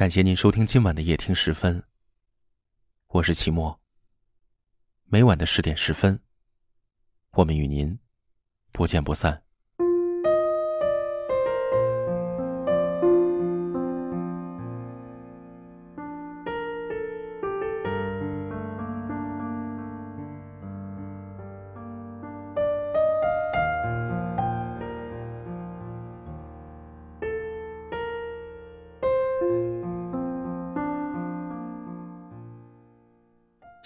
感谢您收听今晚的夜听十分。我是齐墨。每晚的十点十分，我们与您不见不散。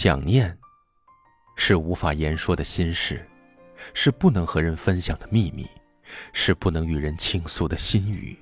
想念，是无法言说的心事，是不能和人分享的秘密，是不能与人倾诉的心语。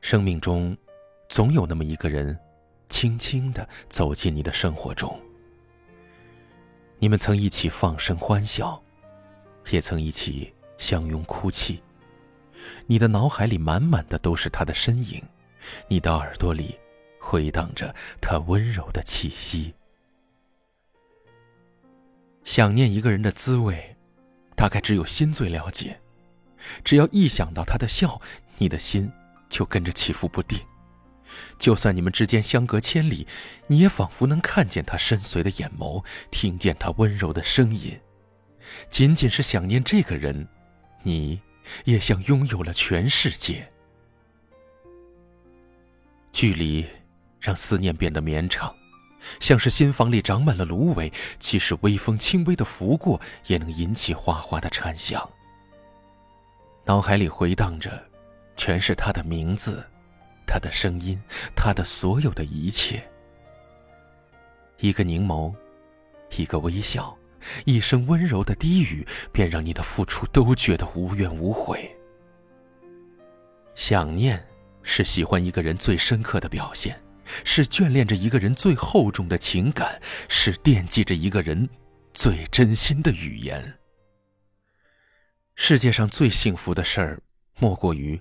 生命中，总有那么一个人，轻轻的走进你的生活中。你们曾一起放声欢笑，也曾一起相拥哭泣。你的脑海里满满的都是他的身影，你的耳朵里。回荡着他温柔的气息。想念一个人的滋味，大概只有心最了解。只要一想到他的笑，你的心就跟着起伏不定。就算你们之间相隔千里，你也仿佛能看见他深邃的眼眸，听见他温柔的声音。仅仅是想念这个人，你也像拥有了全世界。距离。让思念变得绵长，像是心房里长满了芦苇，即使微风轻微的拂过，也能引起哗哗的蝉响。脑海里回荡着，全是他的名字，他的声音，他的所有的一切。一个凝眸，一个微笑，一声温柔的低语，便让你的付出都觉得无怨无悔。想念，是喜欢一个人最深刻的表现。是眷恋着一个人最厚重的情感，是惦记着一个人最真心的语言。世界上最幸福的事儿，莫过于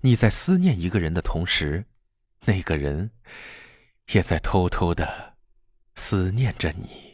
你在思念一个人的同时，那个人也在偷偷的思念着你。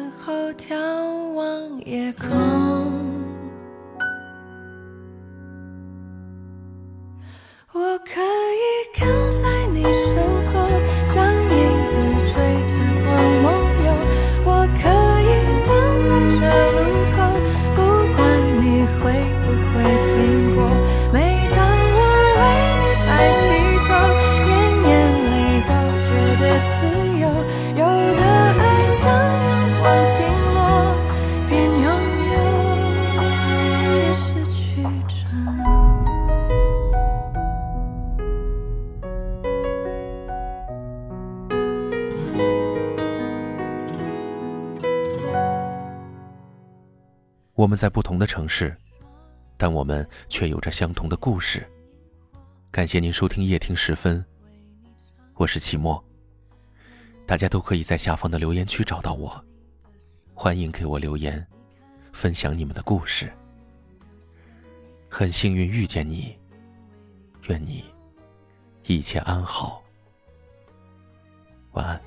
眺望。夜空。我们在不同的城市，但我们却有着相同的故事。感谢您收听夜听时分，我是齐墨。大家都可以在下方的留言区找到我，欢迎给我留言，分享你们的故事。很幸运遇见你，愿你一切安好，晚安。